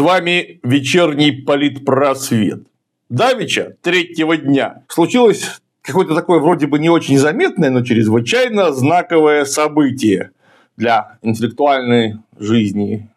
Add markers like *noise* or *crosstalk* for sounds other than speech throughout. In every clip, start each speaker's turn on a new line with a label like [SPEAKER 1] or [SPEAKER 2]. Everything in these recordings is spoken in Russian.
[SPEAKER 1] вами вечерний политпросвет. Давича, третьего дня, случилось какое-то такое вроде бы не очень заметное, но чрезвычайно знаковое событие для интеллектуальной жизни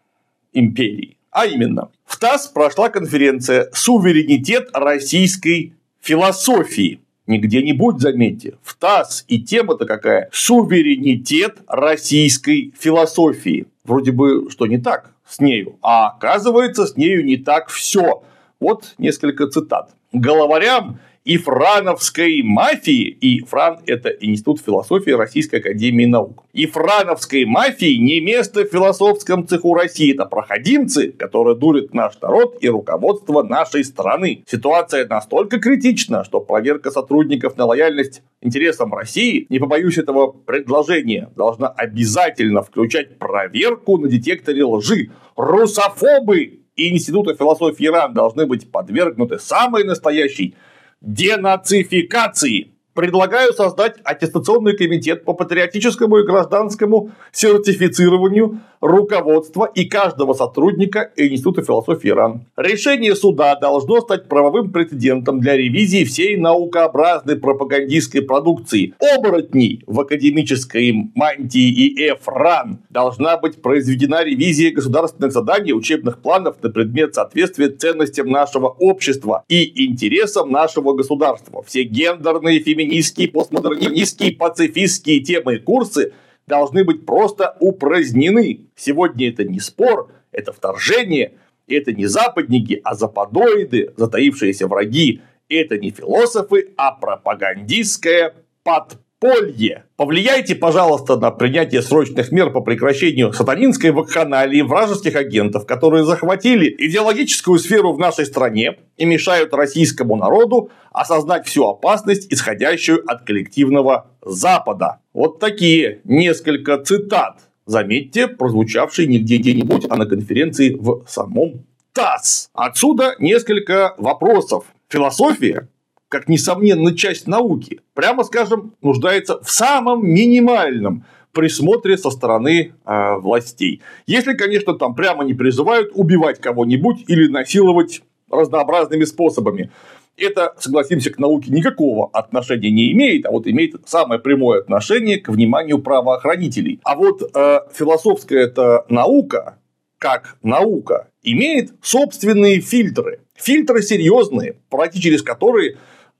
[SPEAKER 1] империи. А именно, в ТАСС прошла конференция «Суверенитет российской философии». Не где-нибудь, заметьте, в ТАСС. И тема-то какая? Суверенитет российской философии. Вроде бы, что не так с нею. А оказывается, с нею не так все. Вот несколько цитат. Головарям и франовской мафии, и Фран – это Институт философии Российской Академии Наук, и франовской мафии не место в философском цеху России, это проходимцы, которые дурят наш народ и руководство нашей страны. Ситуация настолько критична, что проверка сотрудников на лояльность интересам России, не побоюсь этого предложения, должна обязательно включать проверку на детекторе лжи. Русофобы и Института философии Иран должны быть подвергнуты самой настоящей денацификации. Предлагаю создать аттестационный комитет по патриотическому и гражданскому сертифицированию руководства и каждого сотрудника Института философии Иран. Решение суда должно стать правовым прецедентом для ревизии всей наукообразной пропагандистской продукции. Оборотней в академической мантии и ЭФРАН должна быть произведена ревизия государственных заданий, учебных планов на предмет соответствия ценностям нашего общества и интересам нашего государства. Все гендерные, феминистские, постмодернистские, пацифистские темы и курсы должны быть просто упразднены. Сегодня это не спор, это вторжение, это не западники, а западоиды, затаившиеся враги. Это не философы, а пропагандистская подполье подполье. Повлияйте, пожалуйста, на принятие срочных мер по прекращению сатанинской вакханалии вражеских агентов, которые захватили идеологическую сферу в нашей стране и мешают российскому народу осознать всю опасность, исходящую от коллективного Запада. Вот такие несколько цитат. Заметьте, прозвучавшие не где-нибудь, а на конференции в самом ТАСС. Отсюда несколько вопросов. Философия как несомненно часть науки, прямо скажем, нуждается в самом минимальном присмотре со стороны э, властей. Если, конечно, там прямо не призывают убивать кого-нибудь или насиловать разнообразными способами. Это, согласимся, к науке никакого отношения не имеет, а вот имеет самое прямое отношение к вниманию правоохранителей. А вот э, философская эта наука, как наука, имеет собственные фильтры. Фильтры серьезные, пройти через которые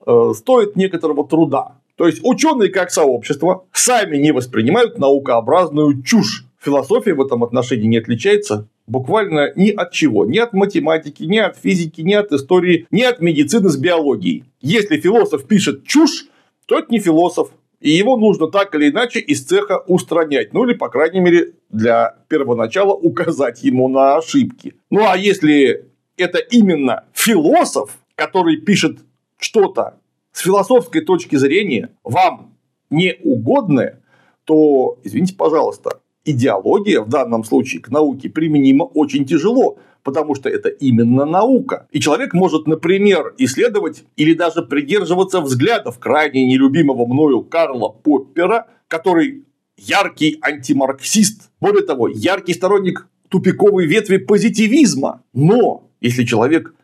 [SPEAKER 1] Э, стоит некоторого труда. То есть ученые как сообщество сами не воспринимают наукообразную чушь. Философия в этом отношении не отличается буквально ни от чего. Ни от математики, ни от физики, ни от истории, ни от медицины с биологией. Если философ пишет чушь, то это не философ. И его нужно так или иначе из цеха устранять. Ну или, по крайней мере, для первоначала *laughs* указать ему на ошибки. Ну а если это именно философ, который пишет что-то с философской точки зрения вам не угодное, то, извините, пожалуйста, идеология в данном случае к науке применима очень тяжело, потому что это именно наука. И человек может, например, исследовать или даже придерживаться взглядов крайне нелюбимого мною Карла Поппера, который яркий антимарксист, более того, яркий сторонник тупиковой ветви позитивизма. Но если человек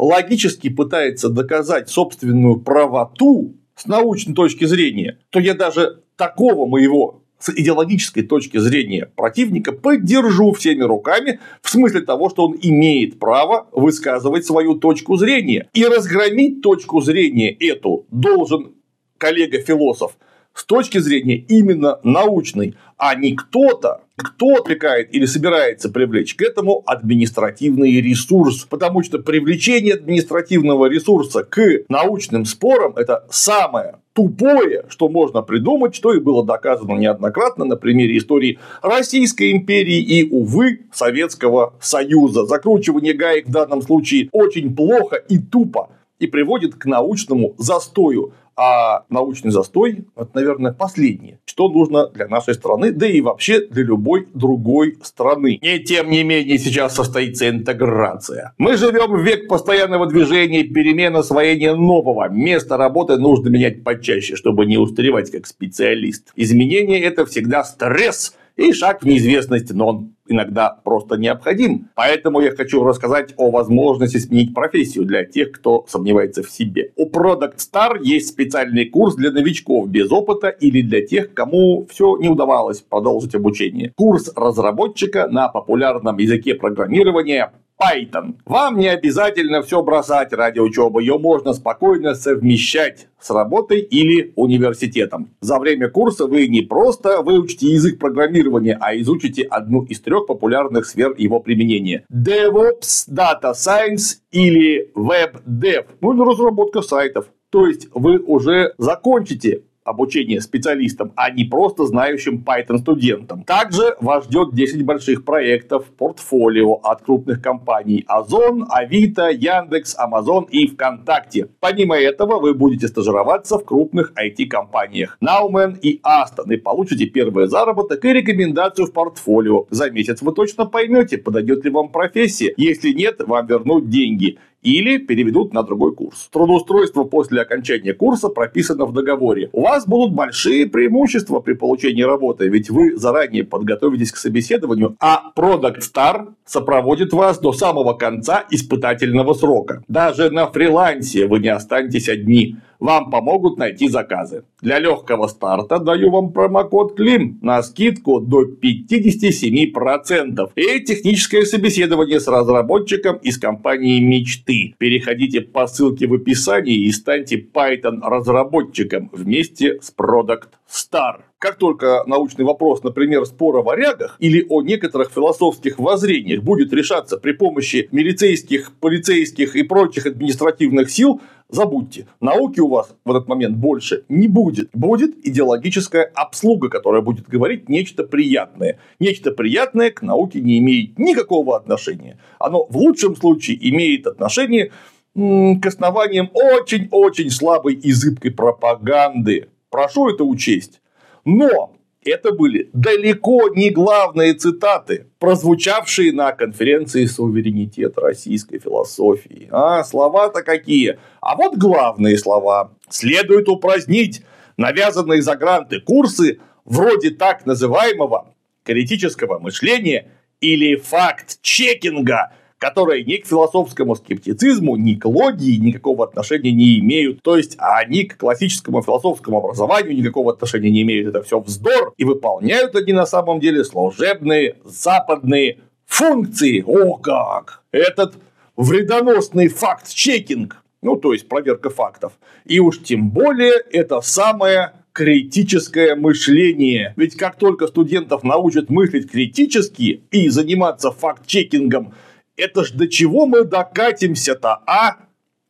[SPEAKER 1] логически пытается доказать собственную правоту с научной точки зрения, то я даже такого моего с идеологической точки зрения противника поддержу всеми руками в смысле того, что он имеет право высказывать свою точку зрения. И разгромить точку зрения эту должен коллега-философ с точки зрения именно научной, а не кто-то, кто отвлекает или собирается привлечь к этому административный ресурс. Потому что привлечение административного ресурса к научным спорам – это самое тупое, что можно придумать, что и было доказано неоднократно на примере истории Российской империи и, увы, Советского Союза. Закручивание гаек в данном случае очень плохо и тупо и приводит к научному застою. А научный застой – это, наверное, последнее, что нужно для нашей страны, да и вообще для любой другой страны. И тем не менее сейчас состоится интеграция. Мы живем в век постоянного движения, перемен, освоения нового. Место работы нужно менять почаще, чтобы не устаревать как специалист. Изменение – это всегда стресс и шаг в неизвестность, но он иногда просто необходим. Поэтому я хочу рассказать о возможности сменить профессию для тех, кто сомневается в себе. У Product Star есть специальный курс для новичков без опыта или для тех, кому все не удавалось продолжить обучение. Курс разработчика на популярном языке программирования Python. Вам не обязательно все бросать ради учебы, ее можно спокойно совмещать с работой или университетом. За время курса вы не просто выучите язык программирования, а изучите одну из трех популярных сфер его применения. DevOps, Data Science или Web Dev, ну или разработка сайтов. То есть вы уже закончите обучение специалистам, а не просто знающим Python студентам. Также вас ждет 10 больших проектов портфолио от крупных компаний Озон, Авито, Яндекс, Амазон и ВКонтакте. Помимо этого, вы будете стажироваться в крупных IT-компаниях Nauman и Aston и получите первый заработок и рекомендацию в портфолио. За месяц вы точно поймете, подойдет ли вам профессия. Если нет, вам вернут деньги или переведут на другой курс. Трудоустройство после окончания курса прописано в договоре. У вас будут большие преимущества при получении работы, ведь вы заранее подготовитесь к собеседованию, а Product Star сопроводит вас до самого конца испытательного срока. Даже на фрилансе вы не останетесь одни вам помогут найти заказы. Для легкого старта даю вам промокод КЛИМ на скидку до 57%. И техническое собеседование с разработчиком из компании мечты. Переходите по ссылке в описании и станьте Python разработчиком вместе с Product Star. Как только научный вопрос, например, спор о варягах или о некоторых философских воззрениях будет решаться при помощи милицейских, полицейских и прочих административных сил, забудьте, науки у вас в этот момент больше не будет. Будет идеологическая обслуга, которая будет говорить нечто приятное. Нечто приятное к науке не имеет никакого отношения. Оно в лучшем случае имеет отношение к основаниям очень-очень слабой и зыбкой пропаганды. Прошу это учесть. Но это были далеко не главные цитаты, прозвучавшие на конференции «Суверенитет российской философии». А слова-то какие? А вот главные слова. Следует упразднить навязанные за гранты курсы вроде так называемого критического мышления или факт-чекинга, которые ни к философскому скептицизму, ни к логии никакого отношения не имеют. То есть они к классическому философскому образованию никакого отношения не имеют. Это все вздор. И выполняют они на самом деле служебные западные функции. О как! Этот вредоносный факт-чекинг, ну то есть проверка фактов. И уж тем более это самое критическое мышление. Ведь как только студентов научат мыслить критически и заниматься факт-чекингом это ж до чего мы докатимся-то, а?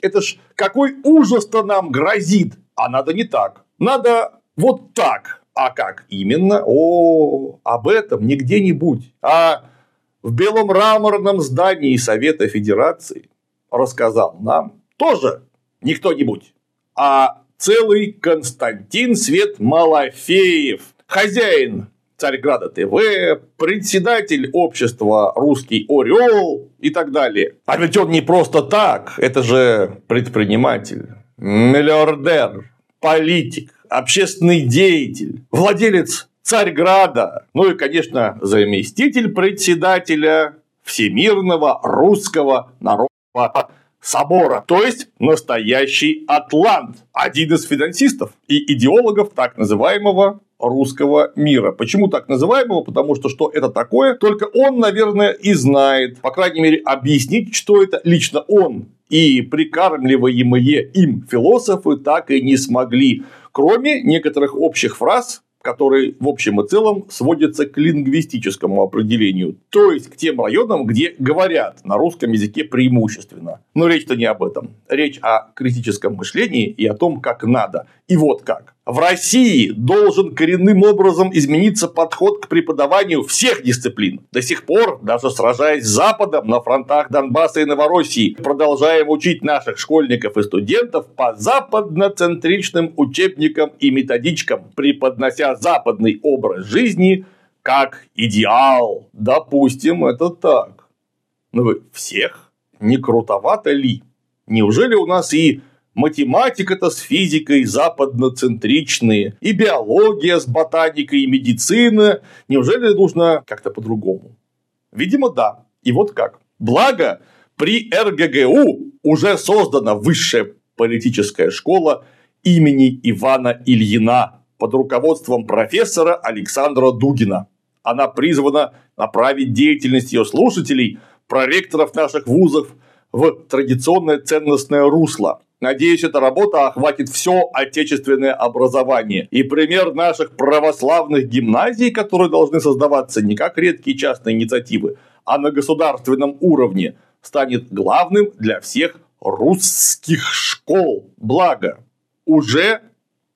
[SPEAKER 1] Это ж какой ужас-то нам грозит. А надо не так. Надо вот так. А как именно? О, об этом не где-нибудь, а в белом мраморном здании Совета Федерации рассказал нам тоже не кто-нибудь, а целый Константин Свет Малафеев, хозяин Царьграда ТВ, председатель общества «Русский Орел» и так далее. А ведь он не просто так, это же предприниматель, миллиардер, политик, общественный деятель, владелец Царьграда, ну и, конечно, заместитель председателя Всемирного русского народного собора, то есть настоящий атлант, один из финансистов и идеологов так называемого русского мира. Почему так называемого? Потому что что это такое, только он, наверное, и знает. По крайней мере, объяснить, что это лично он и прикармливаемые им философы так и не смогли. Кроме некоторых общих фраз, который в общем и целом сводится к лингвистическому определению, то есть к тем районам, где говорят на русском языке преимущественно. Но речь-то не об этом. Речь о критическом мышлении и о том, как надо. И вот как. В России должен коренным образом измениться подход к преподаванию всех дисциплин. До сих пор, даже сражаясь с Западом на фронтах Донбасса и Новороссии, продолжаем учить наших школьников и студентов по западноцентричным учебникам и методичкам, преподнося западный образ жизни как идеал. Допустим, это так. Но вы всех? Не крутовато ли? Неужели у нас и математика-то с физикой западноцентричные, и биология с ботаникой, и медицина. Неужели нужно как-то по-другому? Видимо, да. И вот как. Благо, при РГГУ уже создана высшая политическая школа имени Ивана Ильина под руководством профессора Александра Дугина. Она призвана направить деятельность ее слушателей, проректоров наших вузов, в традиционное ценностное русло. Надеюсь, эта работа охватит все отечественное образование. И пример наших православных гимназий, которые должны создаваться не как редкие частные инициативы, а на государственном уровне, станет главным для всех русских школ. Благо, уже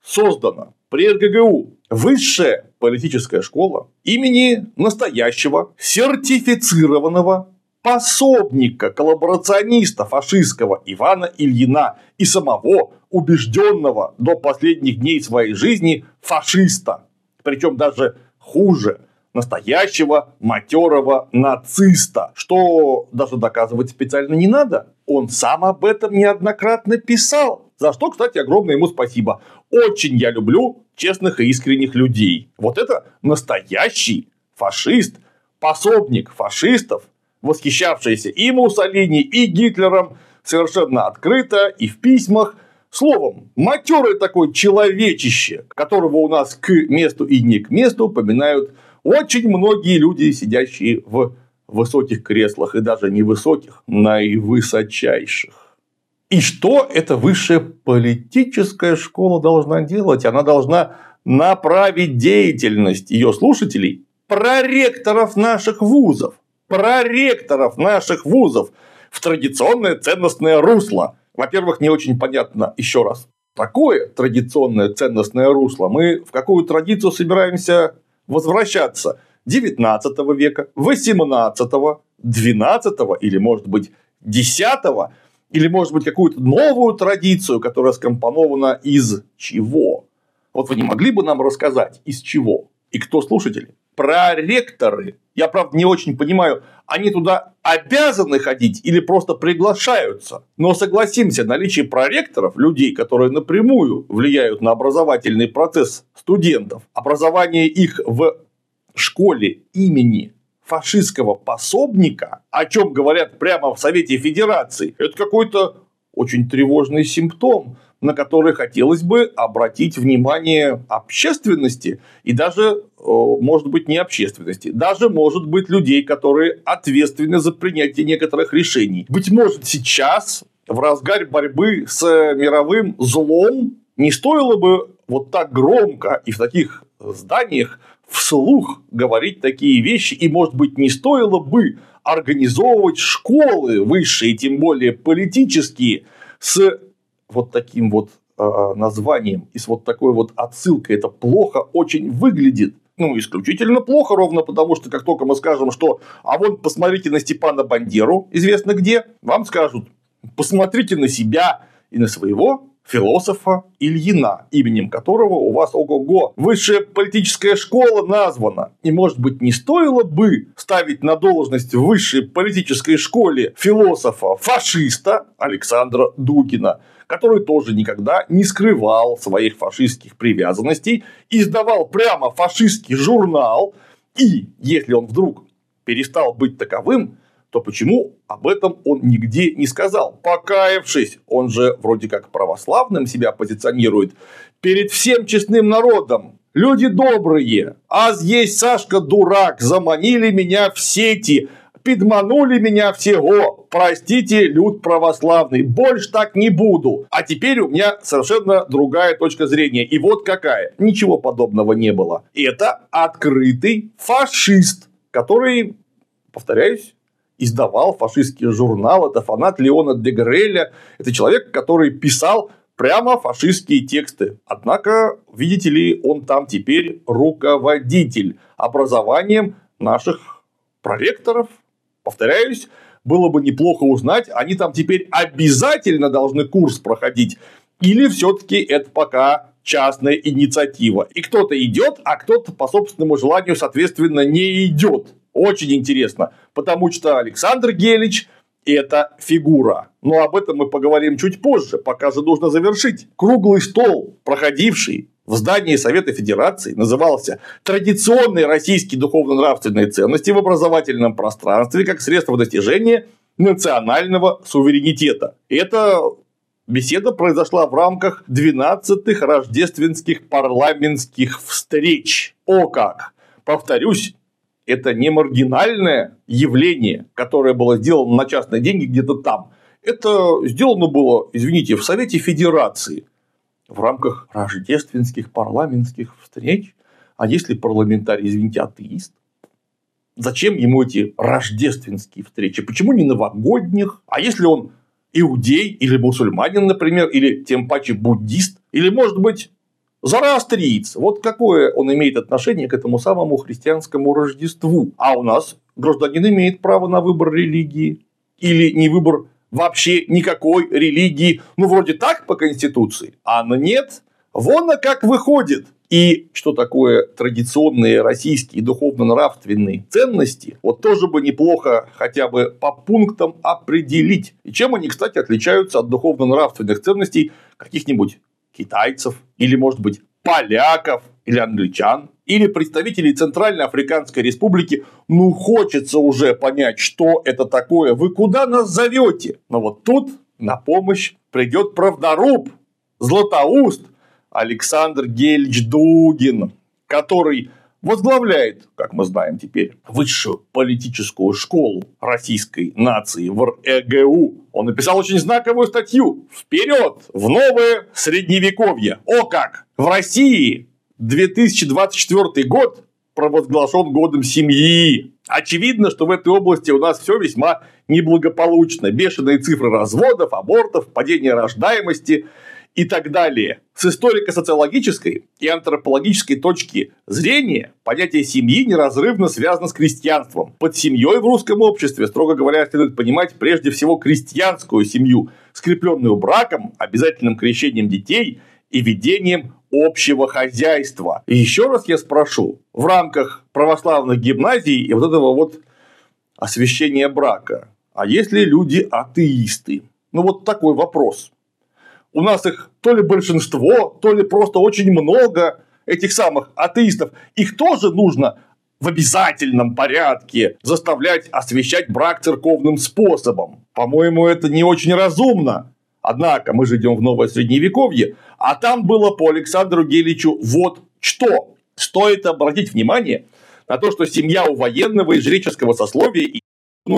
[SPEAKER 1] создана при РГГУ высшая политическая школа имени настоящего сертифицированного пособника, коллаборациониста фашистского Ивана Ильина и самого убежденного до последних дней своей жизни фашиста. Причем даже хуже настоящего матерого нациста, что даже доказывать специально не надо. Он сам об этом неоднократно писал. За что, кстати, огромное ему спасибо. Очень я люблю честных и искренних людей. Вот это настоящий фашист, пособник фашистов, восхищавшийся и Муссолини, и Гитлером совершенно открыто и в письмах. Словом, матерый такой человечище, которого у нас к месту и не к месту поминают очень многие люди, сидящие в высоких креслах, и даже не высоких, наивысочайших. И что эта высшая политическая школа должна делать? Она должна направить деятельность ее слушателей, проректоров наших вузов, проректоров наших вузов в традиционное ценностное русло. Во-первых, не очень понятно еще раз, такое традиционное ценностное русло. Мы в какую традицию собираемся возвращаться? 19 века, 18, 12 или, может быть, 10 или, может быть, какую-то новую традицию, которая скомпонована из чего? Вот вы не могли бы нам рассказать, из чего? И кто слушатели? Проректоры я, правда, не очень понимаю, они туда обязаны ходить или просто приглашаются. Но согласимся, наличие проректоров, людей, которые напрямую влияют на образовательный процесс студентов, образование их в школе имени фашистского пособника, о чем говорят прямо в Совете Федерации, это какой-то очень тревожный симптом, на который хотелось бы обратить внимание общественности и даже, э, может быть, не общественности, даже, может быть, людей, которые ответственны за принятие некоторых решений. Быть может, сейчас, в разгаре борьбы с мировым злом, не стоило бы вот так громко и в таких зданиях вслух говорить такие вещи, и, может быть, не стоило бы организовывать школы высшие, тем более политические, с вот таким вот э, названием и с вот такой вот отсылкой. Это плохо очень выглядит. Ну, исключительно плохо, ровно потому, что как только мы скажем, что а вот посмотрите на Степана Бандеру, известно где, вам скажут, посмотрите на себя и на своего философа Ильина, именем которого у вас ого-го. Высшая политическая школа названа. И, может быть, не стоило бы ставить на должность в высшей политической школе философа-фашиста Александра Дугина, который тоже никогда не скрывал своих фашистских привязанностей, издавал прямо фашистский журнал, и если он вдруг перестал быть таковым, то почему об этом он нигде не сказал? Покаявшись, он же вроде как православным себя позиционирует, перед всем честным народом. Люди добрые, а здесь Сашка дурак, заманили меня в сети, подманули меня всего. Простите, люд православный, больше так не буду. А теперь у меня совершенно другая точка зрения. И вот какая. Ничего подобного не было. Это открытый фашист, который, повторяюсь, издавал фашистский журнал, это фанат Леона де Греля, это человек, который писал прямо фашистские тексты. Однако, видите ли, он там теперь руководитель образованием наших проректоров. Повторяюсь, было бы неплохо узнать, они там теперь обязательно должны курс проходить, или все-таки это пока частная инициатива. И кто-то идет, а кто-то по собственному желанию, соответственно, не идет. Очень интересно, потому что Александр Гелич – это фигура. Но об этом мы поговорим чуть позже, пока же нужно завершить. Круглый стол, проходивший в здании Совета Федерации назывался «Традиционные российские духовно-нравственные ценности в образовательном пространстве как средство достижения национального суверенитета». Это беседа произошла в рамках 12-х рождественских парламентских встреч. О как! Повторюсь, это не маргинальное явление, которое было сделано на частные деньги где-то там. Это сделано было, извините, в Совете Федерации в рамках рождественских парламентских встреч. А если парламентарий, извините, атеист? Зачем ему эти рождественские встречи? Почему не новогодних? А если он иудей или мусульманин, например, или тем паче буддист, или, может быть, Зороастриец. Вот какое он имеет отношение к этому самому христианскому Рождеству. А у нас гражданин имеет право на выбор религии. Или не выбор вообще никакой религии. Ну, вроде так по Конституции. А нет. Вон на как выходит. И что такое традиционные российские духовно-нравственные ценности, вот тоже бы неплохо хотя бы по пунктам определить. И чем они, кстати, отличаются от духовно-нравственных ценностей каких-нибудь китайцев, или, может быть, поляков, или англичан, или представителей Центральной Африканской Республики, ну, хочется уже понять, что это такое, вы куда нас зовете? Но вот тут на помощь придет правдоруб, Златоуст, Александр Гельч Дугин, который возглавляет, как мы знаем теперь, высшую политическую школу российской нации в РЭГУ. Он написал очень знаковую статью «Вперед в новое средневековье». О как! В России 2024 год провозглашен годом семьи. Очевидно, что в этой области у нас все весьма неблагополучно. Бешеные цифры разводов, абортов, падение рождаемости – и так далее. С историко-социологической и антропологической точки зрения понятие семьи неразрывно связано с крестьянством. Под семьей в русском обществе, строго говоря, следует понимать прежде всего крестьянскую семью, скрепленную браком, обязательным крещением детей и ведением общего хозяйства. И еще раз я спрошу, в рамках православных гимназий и вот этого вот освящения брака, а если люди атеисты? Ну вот такой вопрос у нас их то ли большинство, то ли просто очень много этих самых атеистов, их тоже нужно в обязательном порядке заставлять освещать брак церковным способом. По-моему, это не очень разумно. Однако мы же идем в новое средневековье, а там было по Александру Геличу вот что. Стоит обратить внимание на то, что семья у военного и жреческого сословия и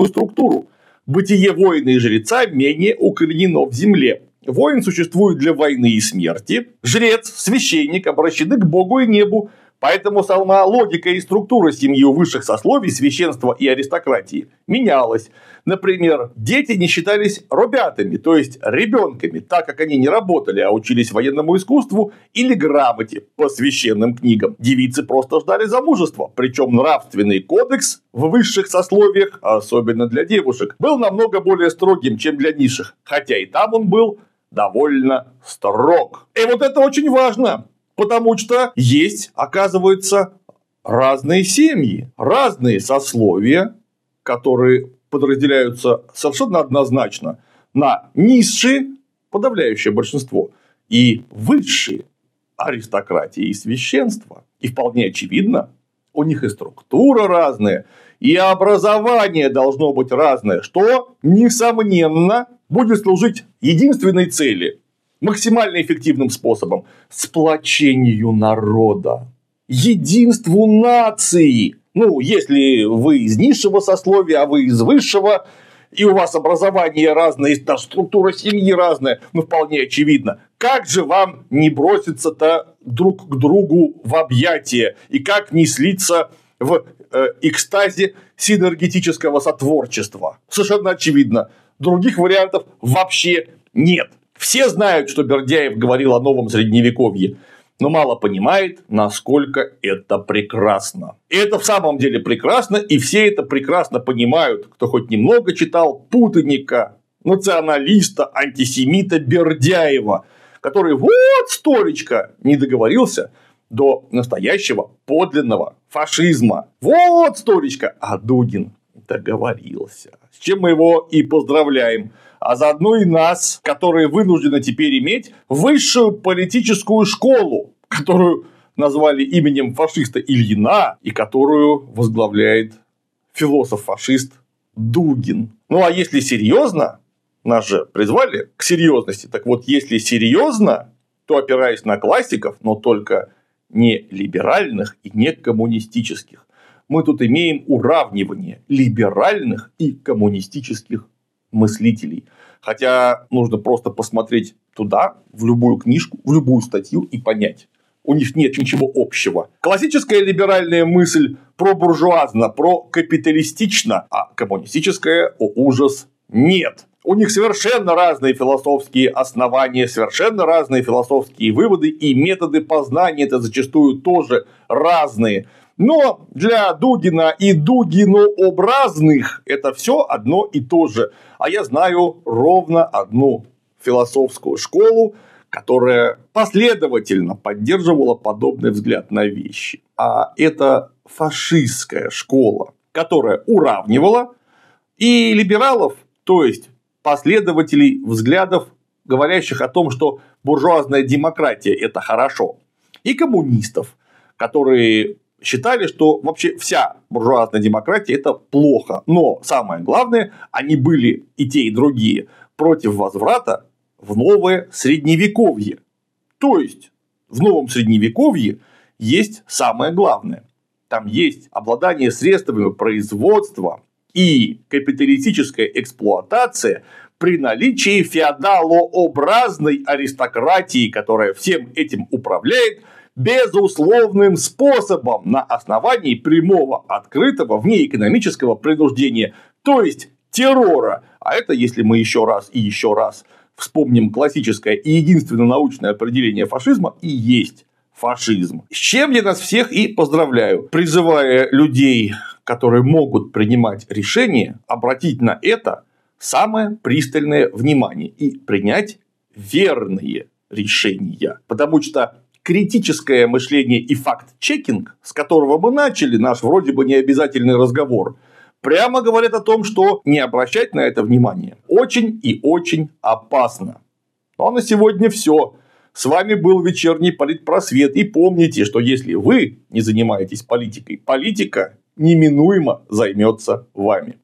[SPEAKER 1] структуру. Бытие воина и жреца менее укоренено в земле. Воин существует для войны и смерти. Жрец, священник обращены к Богу и небу. Поэтому сама логика и структура семьи у высших сословий, священства и аристократии менялась. Например, дети не считались робятами, то есть ребенками, так как они не работали, а учились военному искусству или грамоте по священным книгам. Девицы просто ждали замужества, причем нравственный кодекс в высших сословиях, особенно для девушек, был намного более строгим, чем для низших, хотя и там он был довольно строг. И вот это очень важно, потому что есть, оказывается, разные семьи, разные сословия, которые подразделяются совершенно однозначно на низшие, подавляющее большинство, и высшие аристократии и священства. И вполне очевидно, у них и структура разная, и образование должно быть разное, что, несомненно, будет служить единственной цели, максимально эффективным способом – сплочению народа, единству нации. Ну, если вы из низшего сословия, а вы из высшего, и у вас образование разное, и структура семьи разная, ну, вполне очевидно. Как же вам не броситься-то друг к другу в объятия, и как не слиться в э, экстазе синергетического сотворчества? Совершенно очевидно. Других вариантов вообще нет. Все знают, что Бердяев говорил о новом средневековье, но мало понимает, насколько это прекрасно. И это в самом деле прекрасно, и все это прекрасно понимают, кто хоть немного читал путаника, националиста, антисемита Бердяева, который вот столечко не договорился до настоящего подлинного фашизма. Вот столечко, а Дугин договорился. С чем мы его и поздравляем. А заодно и нас, которые вынуждены теперь иметь высшую политическую школу, которую назвали именем фашиста Ильина и которую возглавляет философ-фашист Дугин. Ну а если серьезно, нас же призвали к серьезности. Так вот, если серьезно, то опираясь на классиков, но только не либеральных и не коммунистических. Мы тут имеем уравнивание либеральных и коммунистических мыслителей. Хотя нужно просто посмотреть туда, в любую книжку, в любую статью и понять. У них нет ничего общего. Классическая либеральная мысль про буржуазно, про капиталистично, а коммунистическая, о ужас, нет. У них совершенно разные философские основания, совершенно разные философские выводы, и методы познания это зачастую тоже разные. Но для Дугина и Дугинообразных это все одно и то же. А я знаю ровно одну философскую школу, которая последовательно поддерживала подобный взгляд на вещи. А это фашистская школа, которая уравнивала и либералов, то есть последователей взглядов, говорящих о том, что буржуазная демократия – это хорошо, и коммунистов, которые считали, что вообще вся буржуазная демократия – это плохо. Но самое главное, они были и те, и другие против возврата в новое средневековье. То есть, в новом средневековье есть самое главное. Там есть обладание средствами производства и капиталистическая эксплуатация при наличии феодалообразной аристократии, которая всем этим управляет безусловным способом на основании прямого, открытого, внеэкономического принуждения, то есть террора. А это, если мы еще раз и еще раз вспомним классическое и единственное научное определение фашизма, и есть фашизм. С чем я нас всех и поздравляю, призывая людей, которые могут принимать решения, обратить на это самое пристальное внимание и принять верные решения. Потому что критическое мышление и факт-чекинг, с которого мы начали наш вроде бы необязательный разговор, прямо говорят о том, что не обращать на это внимание очень и очень опасно. Ну а на сегодня все. С вами был вечерний политпросвет. И помните, что если вы не занимаетесь политикой, политика неминуемо займется вами.